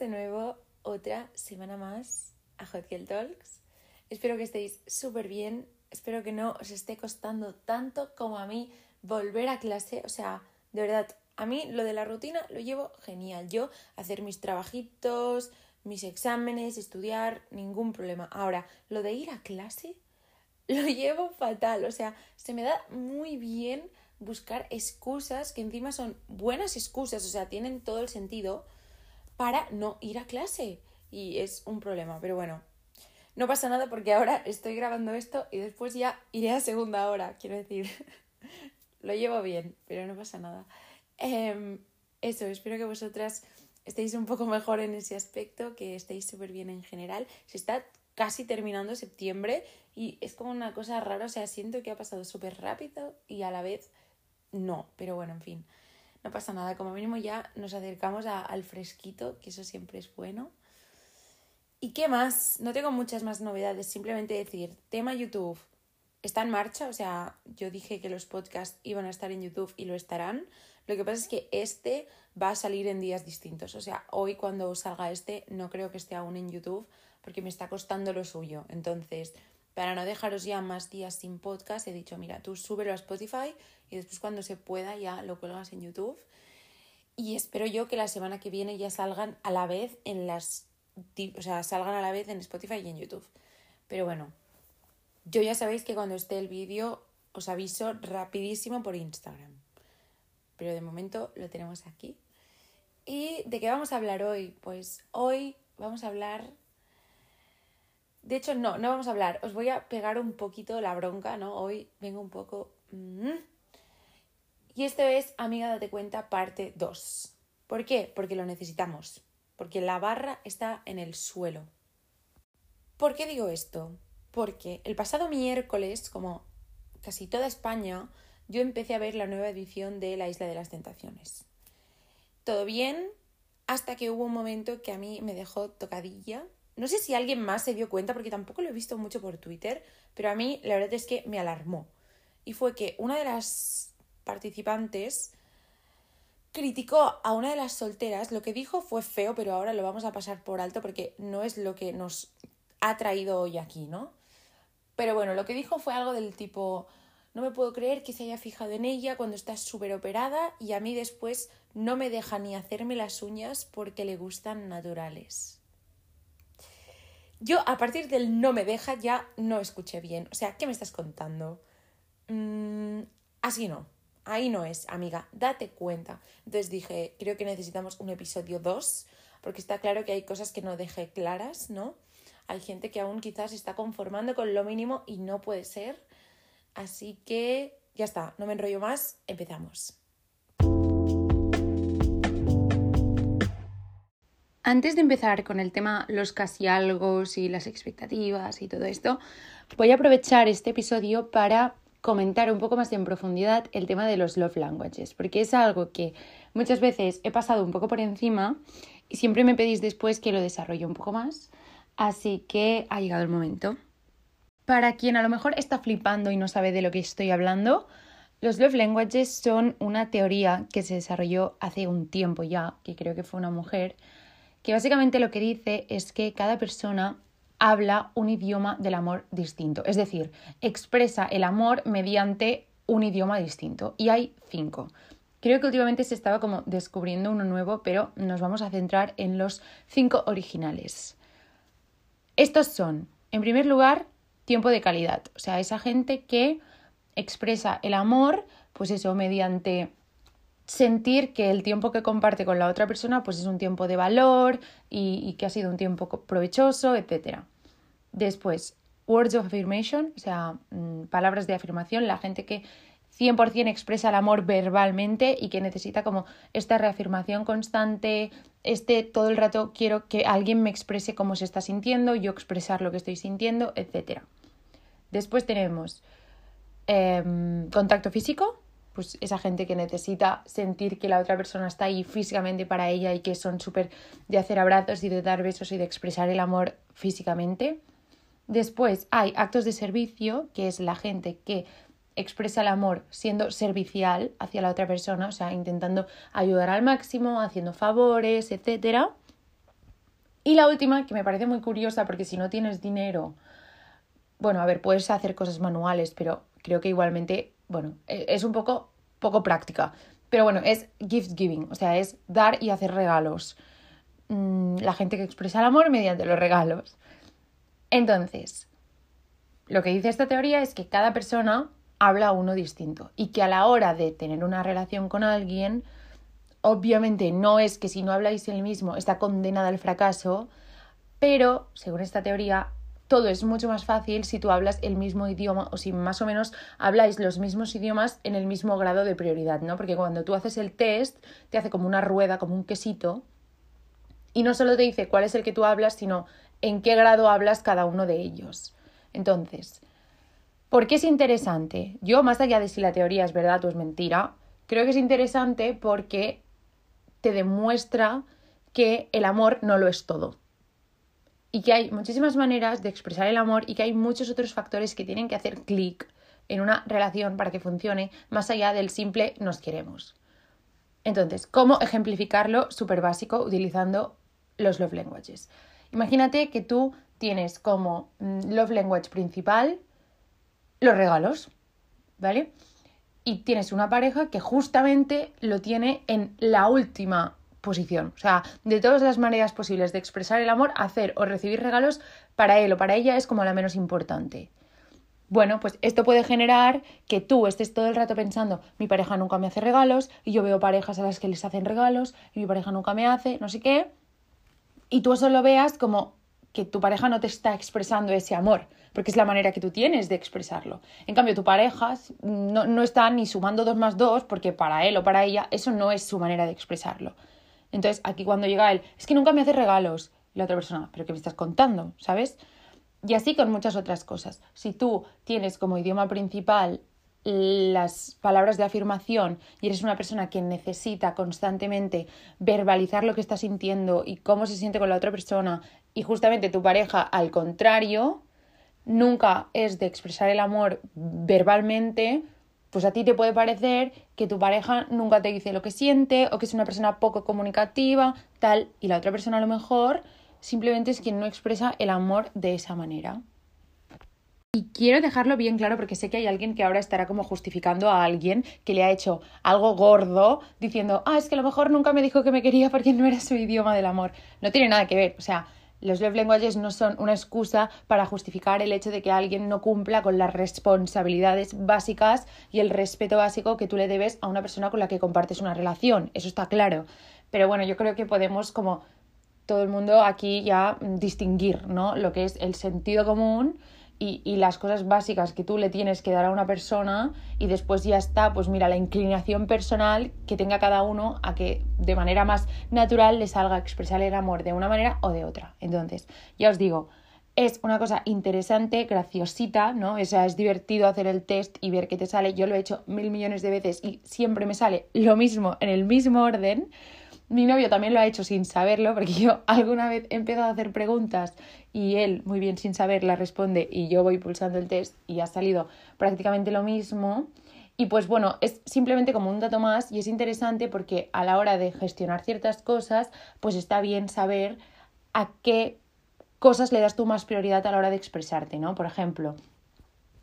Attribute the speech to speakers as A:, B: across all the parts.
A: de nuevo otra semana más a Hot Talks. Espero que estéis súper bien. Espero que no os esté costando tanto como a mí volver a clase. O sea, de verdad, a mí lo de la rutina lo llevo genial. Yo hacer mis trabajitos, mis exámenes, estudiar, ningún problema. Ahora, lo de ir a clase lo llevo fatal. O sea, se me da muy bien buscar excusas que encima son buenas excusas, o sea, tienen todo el sentido para no ir a clase. Y es un problema, pero bueno, no pasa nada porque ahora estoy grabando esto y después ya iré a segunda hora, quiero decir. Lo llevo bien, pero no pasa nada. Em, eso, espero que vosotras estéis un poco mejor en ese aspecto, que estéis súper bien en general. Se está casi terminando septiembre y es como una cosa rara, o sea, siento que ha pasado súper rápido y a la vez no, pero bueno, en fin, no pasa nada, como mínimo ya nos acercamos al fresquito, que eso siempre es bueno. ¿Y qué más? No tengo muchas más novedades, simplemente decir, tema YouTube está en marcha, o sea, yo dije que los podcasts iban a estar en YouTube y lo estarán. Lo que pasa es que este va a salir en días distintos, o sea, hoy cuando salga este no creo que esté aún en YouTube porque me está costando lo suyo. Entonces, para no dejaros ya más días sin podcast, he dicho, mira, tú súbelo a Spotify y después cuando se pueda ya lo cuelgas en YouTube. Y espero yo que la semana que viene ya salgan a la vez en las... O sea, salgan a la vez en Spotify y en YouTube. Pero bueno, yo ya sabéis que cuando esté el vídeo os aviso rapidísimo por Instagram. Pero de momento lo tenemos aquí. ¿Y de qué vamos a hablar hoy? Pues hoy vamos a hablar de hecho, no, no vamos a hablar. Os voy a pegar un poquito la bronca, ¿no? Hoy vengo un poco... Mm. Y esto es Amiga Date Cuenta parte 2. ¿Por qué? Porque lo necesitamos. Porque la barra está en el suelo. ¿Por qué digo esto? Porque el pasado miércoles, como casi toda España, yo empecé a ver la nueva edición de La Isla de las Tentaciones. Todo bien, hasta que hubo un momento que a mí me dejó tocadilla no sé si alguien más se dio cuenta porque tampoco lo he visto mucho por Twitter, pero a mí la verdad es que me alarmó. Y fue que una de las participantes criticó a una de las solteras, lo que dijo fue feo, pero ahora lo vamos a pasar por alto porque no es lo que nos ha traído hoy aquí, ¿no? Pero bueno, lo que dijo fue algo del tipo, no me puedo creer que se haya fijado en ella cuando está súper operada y a mí después no me deja ni hacerme las uñas porque le gustan naturales. Yo a partir del no me deja ya no escuché bien. O sea, ¿qué me estás contando? Mm, así no. Ahí no es, amiga. Date cuenta. Entonces dije, creo que necesitamos un episodio 2, porque está claro que hay cosas que no dejé claras, ¿no? Hay gente que aún quizás está conformando con lo mínimo y no puede ser. Así que ya está, no me enrollo más, empezamos. Antes de empezar con el tema los casi algo y las expectativas y todo esto, voy a aprovechar este episodio para comentar un poco más en profundidad el tema de los love languages, porque es algo que muchas veces he pasado un poco por encima y siempre me pedís después que lo desarrolle un poco más, así que ha llegado el momento. Para quien a lo mejor está flipando y no sabe de lo que estoy hablando, los love languages son una teoría que se desarrolló hace un tiempo ya, que creo que fue una mujer, que básicamente lo que dice es que cada persona habla un idioma del amor distinto, es decir, expresa el amor mediante un idioma distinto. Y hay cinco. Creo que últimamente se estaba como descubriendo uno nuevo, pero nos vamos a centrar en los cinco originales. Estos son, en primer lugar, tiempo de calidad, o sea, esa gente que expresa el amor, pues eso, mediante sentir que el tiempo que comparte con la otra persona pues es un tiempo de valor y, que ha sido un tiempo provechoso, etc. Después, words of affirmation, o sea, mm, palabras de afirmación, la gente que 100% expresa el amor verbalmente y que necesita como esta reafirmación constante, este todo el rato quiero que alguien me exprese cómo se está sintiendo, yo expresar lo que estoy sintiendo, etc. Después tenemos em, contacto físico, pues esa gente que necesita sentir que la otra persona está ahí físicamente para ella y que son súper de hacer abrazos y de dar besos y de expresar el amor físicamente. Después hay actos de servicio, que es la gente que expresa el amor siendo servicial hacia la otra persona, o sea, intentando ayudar al máximo, haciendo favores, etc. Y la última, que me parece muy curiosa, porque si no tienes dinero, bueno, a ver, puedes hacer cosas manuales, pero creo que igualmente, bueno, e, es un poco, poco práctica. Pero bueno, es gift giving, o sea, es dar y hacer regalos. Mm, la gente que expresa el amor mediante los regalos. Entonces, lo que dice esta teoría es que cada persona habla uno distinto y que a la hora de tener una relación con alguien, obviamente no es que si no habláis el mismo está condenada al fracaso, pero según esta teoría todo es mucho más fácil si tú hablas el mismo idioma o si más o menos habláis los mismos idiomas en el mismo grado de prioridad, ¿no? Porque cuando tú haces el test, te hace como una rueda, como un quesito, y no solo te dice cuál es el que tú hablas, sino en qué grado hablas cada uno de ellos. Entonces, ¿por qué es interesante? Yo, más allá de si la teoría es verdad o es mentira, creo que es interesante porque te demuestra que el amor no lo es todo y que hay muchísimas maneras de expresar el amor y que hay muchos otros factores que tienen que hacer clic en una relación para que funcione más allá del simple nos queremos. Entonces, ¿cómo ejemplificarlo? Súper básico utilizando los love languages. Imagínate que tú tienes como mm, love language principal los regalos, ¿vale? Y tienes una pareja que justamente lo tiene en la última posición. O sea, de todas las maneras posibles de expresar el amor, hacer o recibir regalos para él o para ella es como la menos importante. Bueno, pues esto puede generar que tú estés todo el rato pensando, mi pareja nunca me hace regalos, y yo veo parejas a las que les hacen regalos, y mi pareja nunca me hace, no sé qué, y tú eso lo veas como que tu pareja no te está expresando ese amor, porque es la manera que tú tienes de expresarlo. En cambio, tu pareja no, no está ni sumando dos más dos, porque para él o para ella eso no es su manera de expresarlo. Entonces, aquí cuando llega él, es que nunca me hace regalos. La otra persona, ¿pero qué me estás contando? ¿Sabes? Y así con muchas otras cosas. Si tú tienes como idioma principal las palabras de afirmación y eres una persona que necesita constantemente verbalizar lo que está sintiendo y cómo se siente con la otra persona y justamente tu pareja al contrario, nunca es de expresar el amor verbalmente, pues a ti te puede parecer que tu pareja nunca te dice lo que siente o que es una persona poco comunicativa, tal, y la otra persona a lo mejor simplemente es quien no expresa el amor de esa manera. Y quiero dejarlo bien claro porque sé que hay alguien que ahora estará como justificando a alguien que le ha hecho algo gordo diciendo, ah, es que a lo mejor nunca me dijo que me quería porque no era su idioma del amor. No tiene nada que ver, o sea, los love languages no son una excusa para justificar el hecho de que alguien no cumpla con las responsabilidades básicas y el respeto básico que tú le debes a una persona con la que compartes una relación. Eso está claro. Pero bueno, yo creo que podemos como todo el mundo aquí ya distinguir, ¿no? Lo que es el sentido común y, las cosas básicas que tú le tienes que dar a una persona y después ya está, pues mira, la inclinación personal que tenga cada uno a que de manera más natural le salga a expresar el amor de una manera o de otra. Entonces, ya os digo, es una cosa interesante, graciosita, ¿no? O sea, es divertido hacer el test y ver qué te sale. Yo lo he hecho mil millones de veces y siempre me sale lo mismo en el mismo orden. Mi novio también lo ha hecho sin saberlo, porque yo alguna vez he empezado a hacer preguntas y él, muy bien sin saber, la responde y yo voy pulsando el test y ha salido prácticamente lo mismo. Y pues bueno, es simplemente como un dato más y es interesante porque a la hora de gestionar ciertas cosas, pues está bien saber a qué cosas le das tú más prioridad a la hora de expresarte, ¿no? Por ejemplo,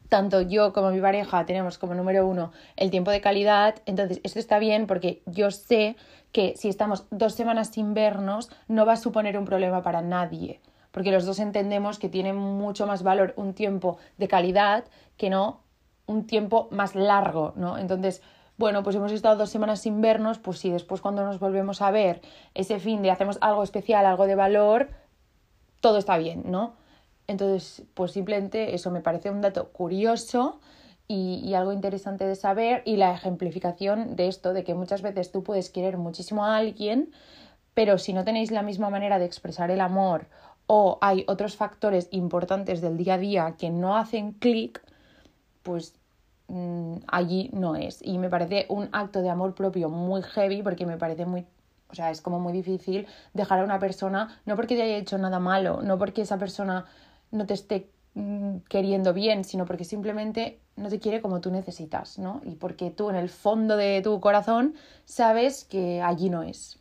A: tanto yo como mi pareja tenemos como número uno el tiempo de calidad, entonces esto está bien porque yo sé que si estamos dos semanas sin vernos no va a suponer un problema para nadie, porque los dos entendemos que tiene mucho más valor un tiempo de calidad que no un tiempo más largo, ¿no? Entonces, bueno, pues hemos estado dos semanas sin vernos, pues si después cuando nos volvemos a ver ese fin de hacemos algo especial, algo de valor, todo está bien, ¿no? Entonces, pues simplemente eso me parece un dato curioso y, algo interesante de saber y la ejemplificación de esto, de que muchas veces tú puedes querer muchísimo a alguien, pero si no tenéis la misma manera de expresar el amor o hay otros factores importantes del día a día que no hacen clic, pues mm, allí no es. Y me parece un acto de amor propio muy heavy porque me parece muy o sea, es como muy difícil dejar a una persona, no porque te haya hecho nada malo, no porque esa persona no te esté mm, queriendo bien, sino porque simplemente no te quiere como tú necesitas, ¿no? Y porque tú en el fondo de tu corazón sabes que allí no es.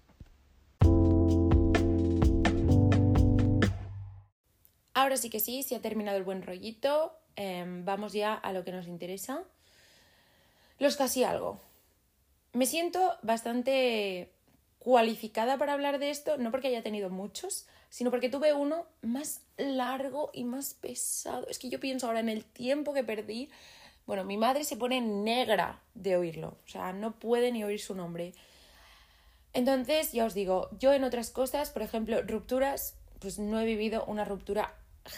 A: ahora sí que sí, se ha terminado el buen rollito. Em, vamos ya a lo que nos interesa. Los casi algo. Me siento bastante cualificada para hablar de esto, no porque haya tenido muchos, sino porque tuve uno más largo y más pesado. Es que yo pienso ahora en el tiempo que perdí. Bueno, mi madre se pone negra de oírlo, o sea, no puede ni oír su nombre. Entonces, ya os digo, yo en otras cosas, por ejemplo, rupturas, pues no he vivido una ruptura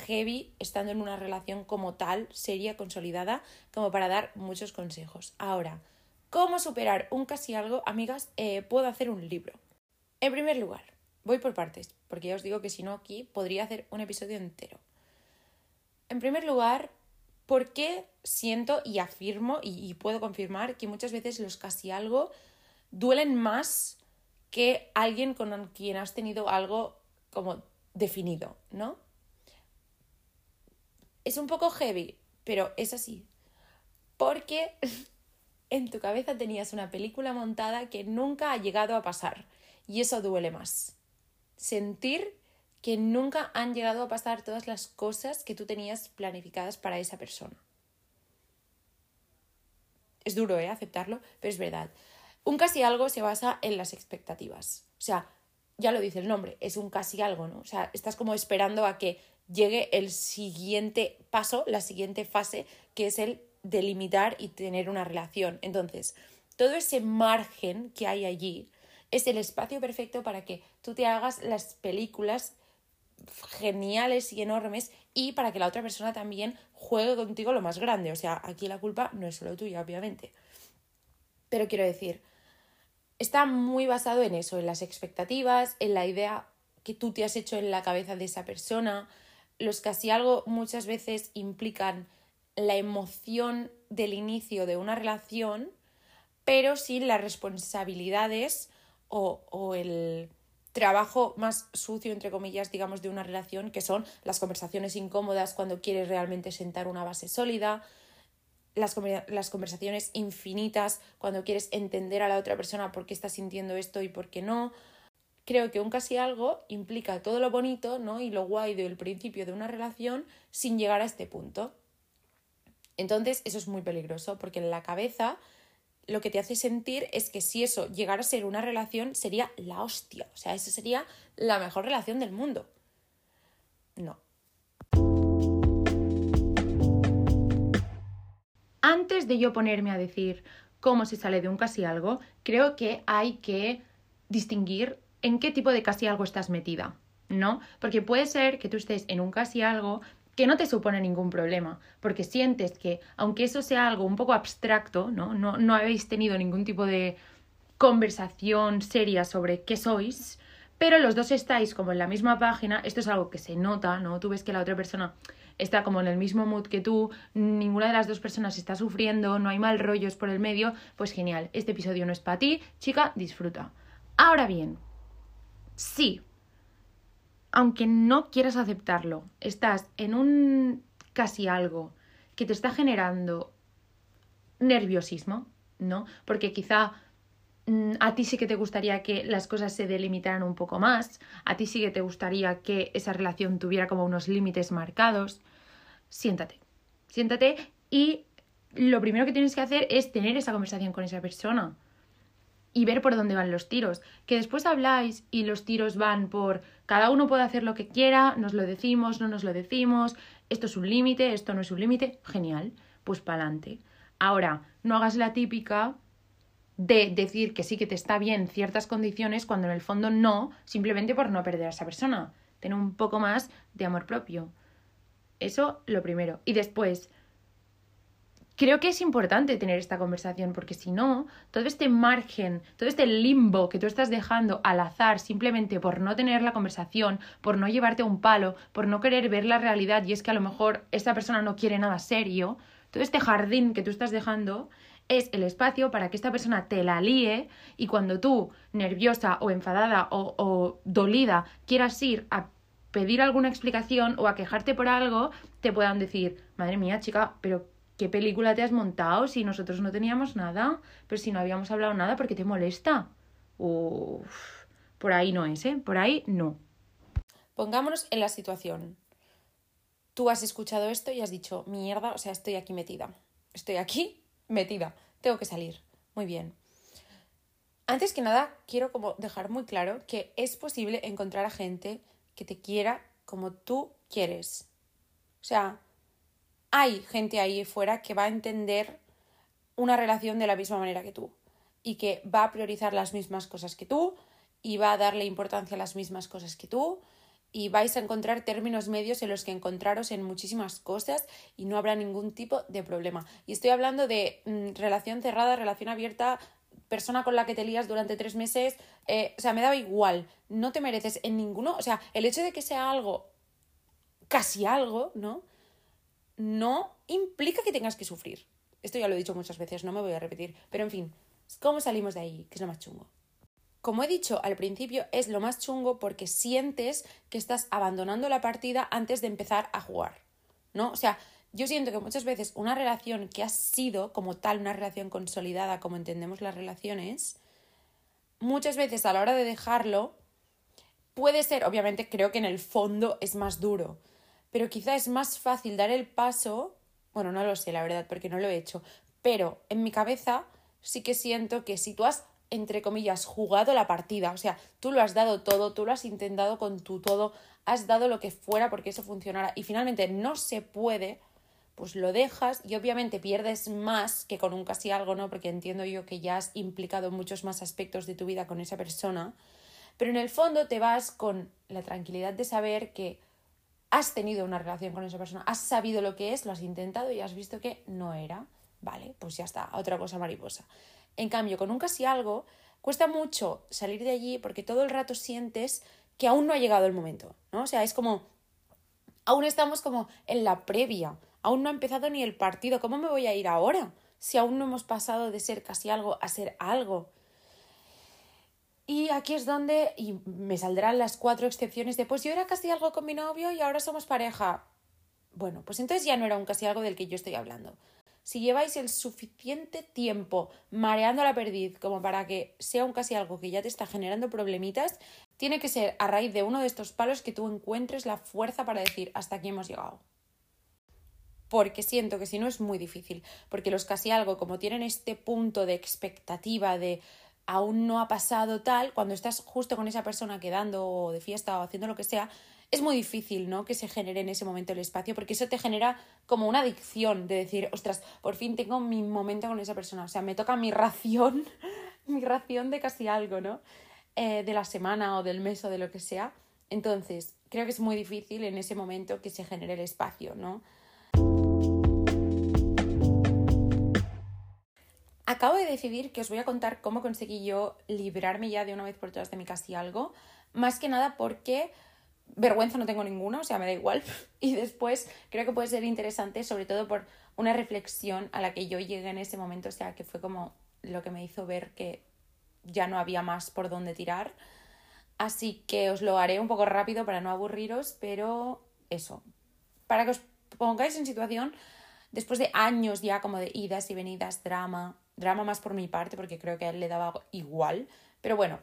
A: heavy estando en una relación como tal, seria, consolidada, como para dar muchos consejos. Ahora, ¿cómo superar un casi algo? Amigas, eh, puedo hacer un libro. En primer lugar, voy por partes, porque ya os digo que si no aquí podría hacer un episodio entero. En primer lugar, ¿por qué siento y afirmo y, y puedo confirmar que muchas veces los casi algo duelen más que alguien con quien has tenido algo como definido, ¿no? Es un poco heavy, pero es así. Porque en tu cabeza tenías una película montada que nunca ha llegado a pasar. Y eso duele más. Sentir que nunca han llegado a pasar todas las cosas que tú tenías planificadas para esa persona. Es duro, ¿eh? Aceptarlo, pero es verdad. Un casi algo se basa en las expectativas. O sea, ya lo dice el nombre, es un casi algo, ¿no? O sea, estás como esperando a que llegue el siguiente paso, la siguiente fase, que es el delimitar y tener una relación. Entonces, todo ese margen que hay allí es el espacio perfecto para que tú te hagas las películas geniales y enormes y para que la otra persona también juegue contigo lo más grande. O sea, aquí la culpa no es solo tuya, obviamente. Pero quiero decir, está muy basado en eso, en las expectativas, en la idea que tú te has hecho en la cabeza de esa persona, los casi algo muchas veces implican la emoción del inicio de una relación, pero sin las responsabilidades o, o, el trabajo más sucio, entre comillas, digamos, de una relación, que son las conversaciones incómodas cuando quieres realmente sentar una base sólida, las, conversaciones infinitas cuando quieres entender a la otra persona por qué está sintiendo esto y por qué no, creo que un casi algo implica todo lo bonito ¿no? y lo guay del principio de una relación sin llegar a este punto. Entonces, eso es muy peligroso porque en la cabeza lo que te hace sentir es que si eso llegara a ser una relación sería la hostia. O sea, esa sería la mejor relación del mundo. No. Antes de yo ponerme a decir cómo se sale de un casi algo, creo que hay que distinguir en qué tipo de casi algo estás metida, ¿no? Porque puede ser que tú estés en un casi algo que no te supone ningún problema, porque sientes que, aunque eso sea algo un poco abstracto, ¿no? No, no habéis tenido ningún tipo de conversación seria sobre qué sois, pero los dos estáis como en la misma página, esto es algo que se nota, ¿no? Tú ves que la otra persona está como en el mismo mood que tú, ninguna de las dos personas está sufriendo, no hay mal rollos por el medio, pues genial, este episodio no es para ti, chica, disfruta. Ahora bien, sí, aunque no quieras aceptarlo, estás en un casi algo que te está generando nerviosismo, ¿no? Porque quizá mm, a ti sí que te gustaría que las cosas se delimitaran un poco más, a ti sí que te gustaría que esa relación tuviera como unos límites marcados. Siéntate, siéntate y lo primero que tienes que hacer es tener esa conversación con esa persona y ver por dónde van los tiros. Que después habláis y los tiros van por cada uno puede hacer lo que quiera, nos lo decimos, no nos lo decimos, esto es un límite, esto no es un límite, genial, pues para adelante. Ahora, no hagas la típica de decir que sí que te está bien ciertas condiciones cuando en el fondo no, simplemente por no perder a esa persona. Tener un poco más de amor propio. Eso lo primero. Y después, creo que es importante tener esta conversación porque si no, todo este margen, todo este limbo que tú estás dejando al azar simplemente por no tener la conversación, por no llevarte un palo, por no querer ver la realidad y es que a lo mejor esta persona no quiere nada serio, todo este jardín que tú estás dejando es el espacio para que esta persona te la líe y cuando tú, nerviosa o enfadada o, o dolida, quieras ir a pedir alguna explicación o a quejarte por algo, te puedan decir, madre mía, chica, pero ¿qué película te has montado si nosotros no teníamos nada? Pero si no habíamos hablado nada, ¿por qué te molesta? Uf, por ahí no es, ¿eh? Por ahí no. Pongámonos en la situación. tú has escuchado esto y has dicho, mierda, o sea, estoy aquí metida. Estoy aquí metida. Tengo que salir. Muy bien. Antes que nada, quiero como dejar muy claro que es posible encontrar a gente que te quiera como tú quieres. O sea, hay gente ahí fuera que va a entender una relación de la misma manera que tú y que va a priorizar las mismas cosas que tú y va a darle importancia a las mismas cosas que tú y vais a encontrar términos medios en los que encontraros en muchísimas cosas y no habrá ningún tipo de problema. Y estoy hablando de mm, relación cerrada, relación abierta, persona con la que te lías durante tres meses, eh, o sea, me daba igual, no te mereces en ninguno, o sea, el hecho de que sea algo, casi algo, ¿no? No implica que tengas que sufrir. Esto ya lo he dicho muchas veces, no me voy a repetir, pero en fin, ¿cómo salimos de ahí? Que es lo más chungo. Como he dicho al principio, es lo más chungo porque sientes que estás abandonando la partida antes de empezar a jugar, ¿no? O sea, yo siento que muchas veces una relación que ha sido como tal una relación consolidada, como entendemos las relaciones, muchas veces a la hora de dejarlo, puede ser, obviamente creo que en el fondo es más duro, pero quizá es más fácil dar el paso, bueno, no lo sé, la verdad, porque no lo he hecho, pero en mi cabeza sí que siento que si tú has entre comillas, jugado la partida. O sea, tú lo has dado todo, tú lo has intentado con tu todo, has dado lo que fuera porque eso funcionara y finalmente no se puede, pues lo dejas y obviamente pierdes más que con un casi algo, ¿no? Porque entiendo yo que ya has implicado muchos más aspectos de tu vida con esa persona, pero en el fondo te vas con la tranquilidad de saber que has tenido una relación con esa persona, has sabido lo que es, lo has intentado y has visto que no era. Vale, pues ya está, otra cosa mariposa. En cambio, con un casi algo, cuesta mucho salir de allí porque todo el rato sientes que aún no ha llegado el momento, ¿no? O sea, es como, aún estamos como en la previa, aún no ha empezado ni el partido, ¿cómo me voy a ir ahora? Si aún no hemos pasado de ser casi algo a ser algo. Y aquí es donde, y me saldrán las cuatro excepciones de, pues yo era casi algo con mi novio y ahora somos pareja. Bueno, pues entonces ya no era un casi algo del que yo estoy hablando si lleváis el suficiente tiempo mareando la perdiz como para que sea un casi algo que ya te está generando problemitas, tiene que ser a raíz de uno de estos palos que tú encuentres la fuerza para decir hasta aquí hemos llegado. Porque siento que si no es muy difícil, porque los casi algo como tienen este punto de expectativa de aún no ha pasado tal, cuando estás justo con esa persona quedando o de fiesta o haciendo lo que sea, es muy difícil, ¿no? Que se genere en ese momento el espacio, porque eso te genera como una adicción de decir, ostras, por fin tengo mi momento con esa persona. O sea, me toca mi ración, mi ración de casi algo, ¿no? Eh, de la semana o del mes o de lo que sea. Entonces, creo que es muy difícil en ese momento que se genere el espacio, ¿no? Acabo de decidir que os voy a contar cómo conseguí yo librarme ya de una vez por todas de mi casi algo. Más que nada porque vergüenza no tengo ninguna, o sea, me da igual. Y después creo que puede ser interesante, sobre todo por una reflexión a la que yo llegué en ese momento, o sea, que fue como lo que me hizo ver que ya no había más por dónde tirar. Así que os lo haré un poco rápido para no aburriros, pero eso, para que os pongáis en situación, después de años ya como de idas y venidas, drama, drama más por mi parte, porque creo que a él le daba igual, pero bueno,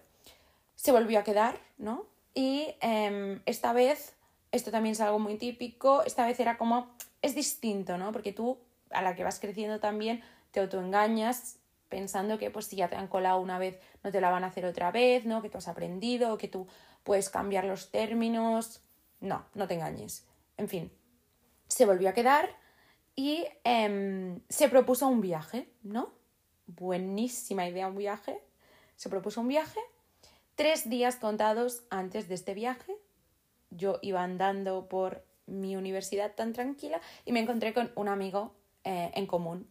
A: se volvió a quedar, ¿no? Y em, esta vez, esto también es algo muy típico, esta vez era como, es distinto, ¿no? Porque tú, a la que vas creciendo también, te autoengañas pensando que pues si ya te han colado una vez, no te la van a hacer otra vez, ¿no? Que tú has aprendido, que tú puedes cambiar los términos. No, no te engañes. En fin, se volvió a quedar y em, se propuso un viaje, ¿no? Buenísima idea un viaje. Se propuso un viaje Tres días contados antes de este viaje, yo iba andando por mi universidad tan tranquila y me encontré con un amigo eh, en común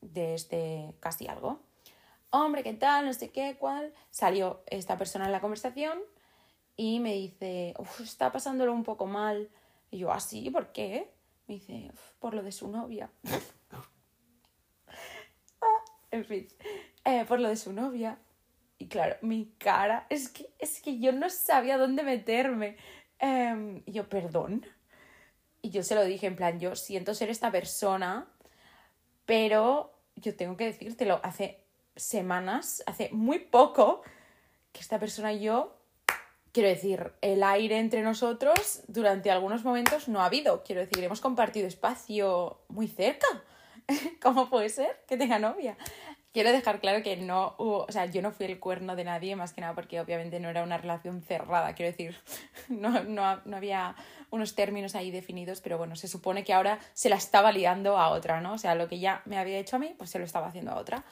A: de este casi algo. Hombre, ¿qué tal? No sé qué, cuál. Salió esta persona en la conversación y me dice, está pasándolo un poco mal. Y yo, ¿así? ¿Ah, ¿Por qué? Me dice, por lo de su novia. Eh, por lo de su novia. Y claro, mi cara, es que, es que yo no sabía dónde meterme. Em, y yo, perdón. Y yo se lo dije en plan, yo siento ser esta persona, pero yo tengo que decírtelo, hace semanas, hace muy poco, que esta persona y yo quiero decir, el aire entre nosotros durante algunos momentos no ha habido. Quiero decir, hemos compartido espacio muy cerca. ¿Cómo puede ser que tenga novia? Quiero dejar claro que no hubo, o sea, yo no fui el cuerno de nadie, más que nada porque obviamente no era una relación cerrada, quiero decir, no, no, no había unos términos ahí definidos, pero bueno, se supone que ahora se la estaba liando a otra, ¿no? O sea, lo que ya me había hecho a mí, pues se lo estaba haciendo a otra.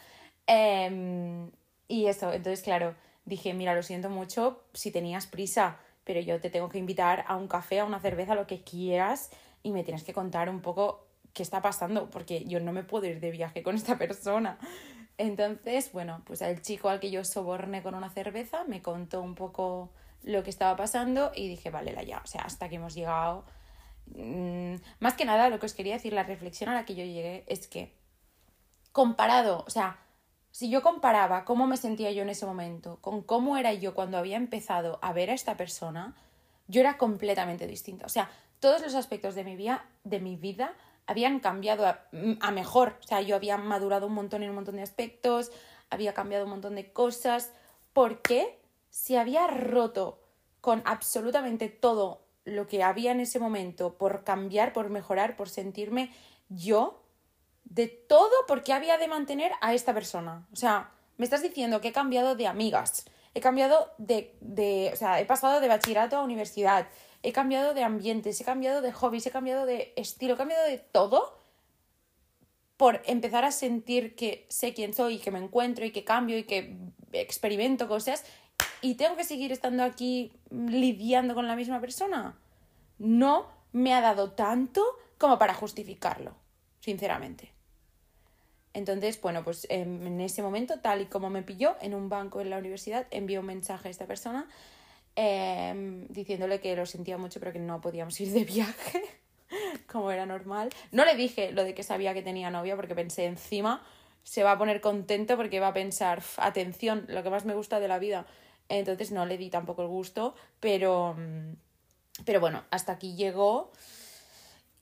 A: Em, y eso, entonces, claro, dije, mira, lo siento mucho si tenías prisa, pero yo te tengo que invitar a un café, a una cerveza, lo que quieras, y me tienes que contar un poco qué está pasando, porque yo no me puedo ir de viaje con esta persona. Entonces, bueno, pues el chico al que yo soborné con una cerveza me contó un poco lo que estaba pasando y dije, vale, la ya, o sea, hasta que hemos llegado. Mm, más que nada, lo que os quería decir, la reflexión a la que yo llegué es que, comparado, o sea, si yo comparaba cómo me sentía yo en ese momento con cómo era yo cuando había empezado a ver a esta persona, yo era completamente distinta. O sea, todos los aspectos de mi vida, de mi vida habían cambiado a, a, mejor. O sea, yo había madurado un montón en un montón de aspectos, había cambiado un montón de cosas. ¿Por qué? Si había roto con absolutamente todo lo que había en ese momento por cambiar, por mejorar, por sentirme yo, de todo porque había de mantener a esta persona. O sea, me estás diciendo que he cambiado de amigas, he cambiado de, de, o sea, he pasado de bachillerato a universidad, he cambiado de ambientes, he cambiado de hobbies, he cambiado de estilo, he cambiado de todo por empezar a sentir que sé quién soy y que me encuentro y que cambio y que experimento cosas y tengo que seguir estando aquí lidiando con la misma persona. No me ha dado tanto como para justificarlo, sinceramente. Entonces, bueno, pues em, en ese momento, tal y como me pilló en un banco en la universidad, envió un mensaje a esta persona em, diciéndole que lo sentía mucho pero que no podíamos ir de viaje, como era normal. No le dije lo de que sabía que tenía novia porque pensé encima se va a poner contento porque va a pensar, atención, lo que más me gusta de la vida. Entonces no le di tampoco el gusto, pero, mm, pero bueno, hasta aquí llegó.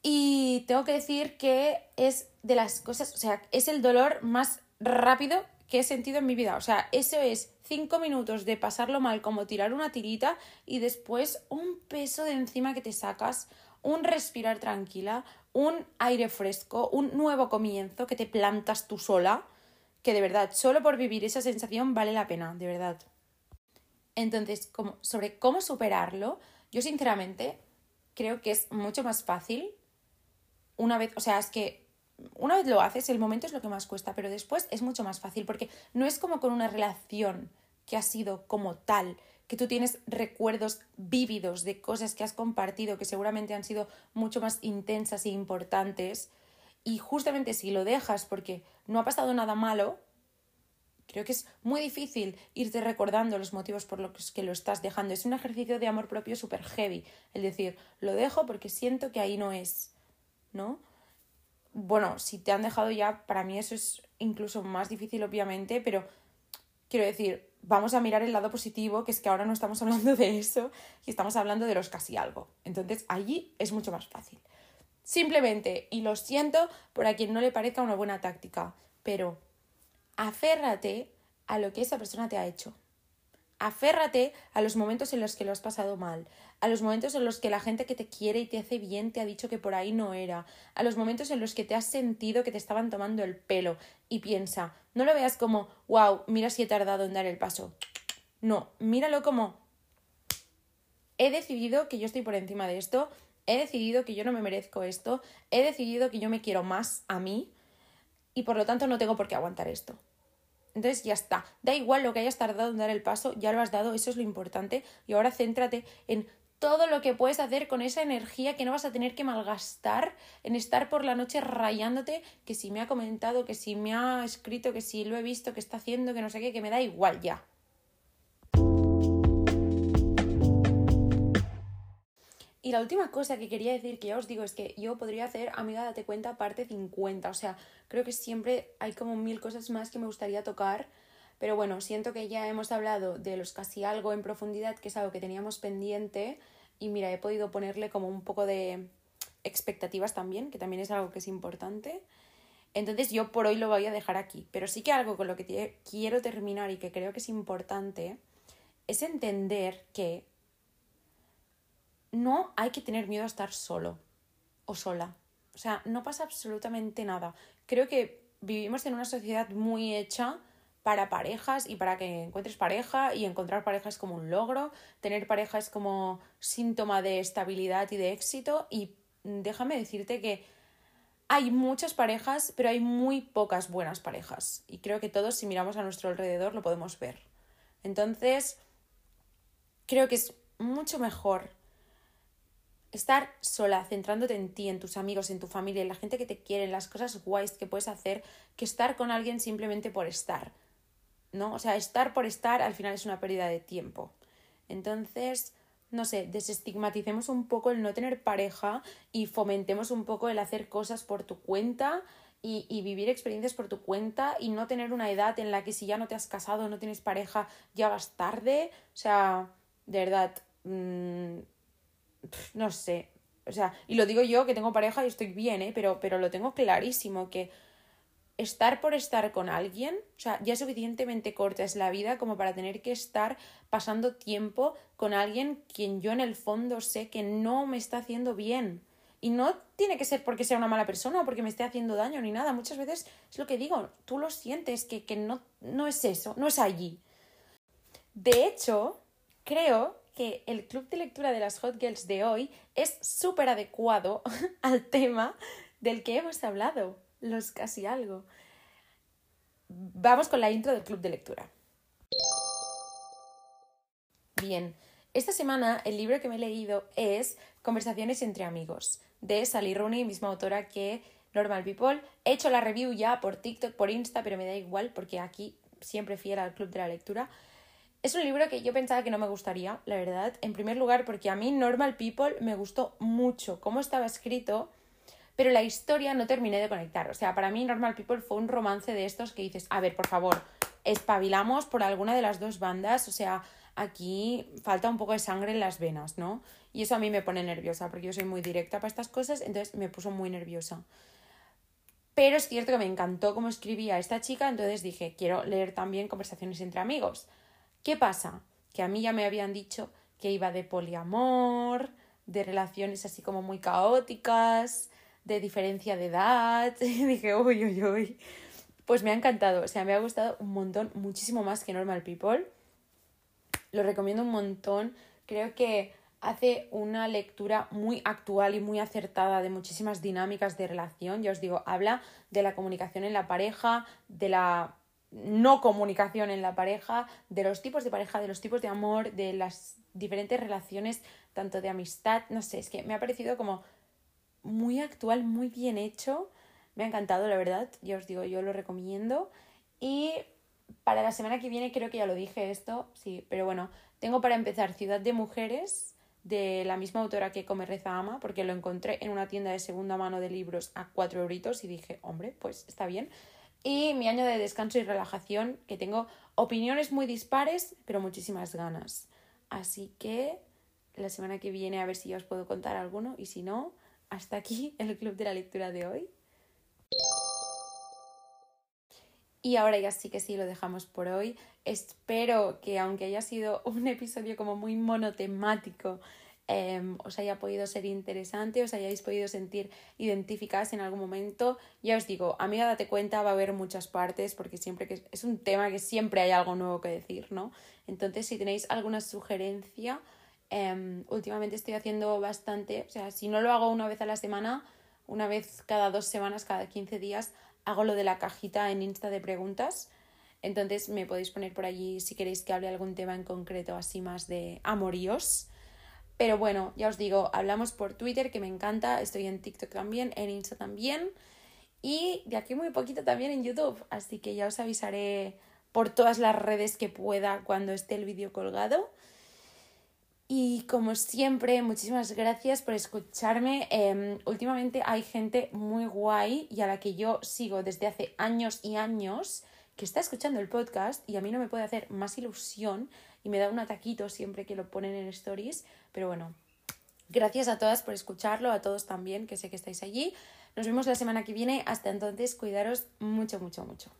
A: Y tengo que decir que es de las cosas, o sea, es el dolor más rápido que he sentido en mi vida. O sea, eso es cinco minutos de pasarlo mal como tirar una tirita y después un peso de encima que te sacas, un respirar tranquila, un aire fresco, un nuevo comienzo que te plantas tú sola, que de verdad, solo por vivir esa sensación vale la pena, de verdad. Entonces, como, sobre cómo superarlo, yo sinceramente creo que es mucho más fácil una vez, o sea, es que una vez lo haces, el momento es lo que más cuesta, pero después es mucho más fácil porque no es como con una relación que ha sido como tal, que tú tienes recuerdos vívidos de cosas que has compartido que seguramente han sido mucho más intensas e importantes y justamente si lo dejas porque no ha pasado nada malo, creo que es muy difícil irte recordando los motivos por los que lo estás dejando. Es un ejercicio de amor propio súper heavy, el decir, lo dejo porque siento que ahí no es ¿no? Bueno, si te han dejado ya, para mí eso es incluso más difícil, obviamente, pero quiero decir, vamos a mirar el lado positivo, que es que ahora no estamos hablando de eso y estamos hablando de los casi algo. Entonces, allí es mucho más fácil. Simplemente, y lo siento por a quien no le parezca una buena táctica, pero aférrate a lo que esa persona te ha hecho. Aférrate a los momentos en los que lo has pasado mal, a los momentos en los que la gente que te quiere y te hace bien te ha dicho que por ahí no era, a los momentos en los que te has sentido que te estaban tomando el pelo y piensa, no lo veas como, wow, mira si he tardado en dar el paso. No, míralo como, he decidido que yo estoy por encima de esto, he decidido que yo no me merezco esto, he decidido que yo me quiero más a mí y por lo tanto no tengo por qué aguantar esto. Entonces ya está. Da igual lo que hayas tardado en dar el paso, ya lo has dado, eso es lo importante. Y ahora céntrate en todo lo que puedes hacer con esa energía que no vas a tener que malgastar en estar por la noche rayándote que si me ha comentado, que si me ha escrito, que si lo he visto, que está haciendo, que no sé qué, que me da igual ya. Y la última cosa que quería decir, que ya os digo, es que yo podría hacer Amiga Date Cuenta parte 50. O sea, creo que siempre hay como mil cosas más que me gustaría tocar. Pero bueno, siento que ya hemos hablado de los casi algo en profundidad, que es algo que teníamos pendiente. Y mira, he podido ponerle como un poco de expectativas también, que también es algo que es importante. Entonces yo por hoy lo voy a dejar aquí. Pero sí que algo con lo que quiero terminar y que creo que es importante es entender que
B: no hay que tener miedo a estar solo o sola. O sea, no pasa absolutamente nada. Creo que vivimos en una sociedad muy hecha para parejas y para que encuentres pareja y encontrar pareja es como un logro, tener pareja es como síntoma de estabilidad y de éxito y déjame decirte que hay muchas parejas, pero hay muy pocas buenas parejas y creo que todos si miramos a nuestro alrededor lo podemos ver. Entonces, creo que es mucho mejor estar sola, centrándote en ti, en tus amigos, en tu familia, en la gente que te quiere, en las cosas guays que puedes hacer, que estar con alguien simplemente por estar. ¿No? O sea, estar por estar al final es una pérdida de tiempo. Entonces, no sé, desestigmaticemos un poco el no tener pareja y fomentemos un poco el hacer cosas por tu cuenta y, y, vivir experiencias por tu cuenta y no tener una edad en la que si ya no te has casado, no tienes pareja, ya vas tarde. O sea, de verdad, mmm, no sé. O sea, y lo digo yo que tengo pareja y estoy bien, ¿eh? Pero, pero lo tengo clarísimo que estar por estar con alguien, o sea, ya suficientemente corta es la vida como para tener que estar pasando tiempo con alguien quien yo en el fondo sé que no me está haciendo bien. Y no tiene que ser porque sea una mala persona o porque me esté haciendo daño ni nada. Muchas veces es lo que digo, tú lo sientes, que, que no, no es eso, no es allí. De hecho, creo que el club de lectura de las Hot Girls de hoy es súper adecuado al tema del que hemos hablado, los casi algo. Vamos con la intro del club de lectura. Bien, esta semana el libro que me he leído es Conversaciones entre amigos, de Sally Rooney, misma autora que Normal People. He hecho la review ya por TikTok, por Insta, pero me da igual porque aquí siempre fiel al club de la lectura. Es un libro que yo pensaba que no me gustaría, la verdad. En primer lugar, porque a mí Normal People me gustó mucho cómo estaba escrito, pero la historia no terminé de conectar. O sea, para mí Normal People fue un romance de estos que dices, a ver, por favor, espabilamos por alguna de las dos bandas. O sea, aquí falta un poco de sangre en las venas, ¿no? Y eso a mí me pone nerviosa, porque yo soy muy directa para estas cosas, entonces me puso muy nerviosa. Pero es cierto que me encantó cómo escribía esta chica, entonces dije, quiero leer también conversaciones entre amigos. ¿Qué pasa? Que a mí ya me habían dicho que iba de poliamor, de relaciones así como muy caóticas, de diferencia de edad. Y dije, uy, uy, uy. Pues me ha encantado, o sea, me ha gustado un montón, muchísimo más que Normal People. Lo recomiendo un montón. Creo que hace una lectura muy actual y muy acertada de muchísimas dinámicas de relación. Ya os digo, habla de la comunicación en la pareja, de la no comunicación en la pareja, de los tipos de pareja, de los tipos de amor, de las diferentes relaciones, tanto de amistad, no sé, es que me ha parecido como muy actual, muy bien hecho, me ha encantado, la verdad, ya os digo, yo lo recomiendo. Y para la semana que viene creo que ya lo dije esto, sí, pero bueno, tengo para empezar Ciudad de Mujeres de la misma autora que Come Reza Ama, porque lo encontré en una tienda de segunda mano de libros a cuatro euritos y dije, hombre, pues está bien y mi año de descanso y relajación, que tengo opiniones muy dispares, pero muchísimas ganas. Así que la semana que viene a ver si ya os puedo contar alguno y si no, hasta aquí el club de la lectura de hoy. Y ahora ya sí que sí lo dejamos por hoy. Espero que aunque haya sido un episodio como muy monotemático, Em, os haya podido ser interesante, os hayáis podido sentir identificadas en algún momento. Ya os digo, a mí date cuenta, va a haber muchas partes porque siempre que es un tema que siempre hay algo nuevo que decir, ¿no? Entonces, si tenéis alguna sugerencia, em, últimamente estoy haciendo bastante, o sea, si no lo hago una vez a la semana, una vez cada dos semanas, cada 15 días, hago lo de la cajita en Insta de preguntas. Entonces me podéis poner por allí si queréis que hable algún tema en concreto, así más de amoríos. Pero bueno, ya os digo, hablamos por Twitter, que me encanta, estoy en TikTok también, en Insta también, y de aquí muy poquito también en YouTube, así que ya os avisaré por todas las redes que pueda cuando esté el vídeo colgado. Y como siempre, muchísimas gracias por escucharme. Em, últimamente hay gente muy guay y a la que yo sigo desde hace años y años que está escuchando el podcast y a mí no me puede hacer más ilusión y me da un ataquito siempre que lo ponen en stories. Pero bueno, gracias a todas por escucharlo, a todos también, que sé que estáis allí. Nos vemos la semana que viene. Hasta entonces, cuidaros mucho, mucho, mucho.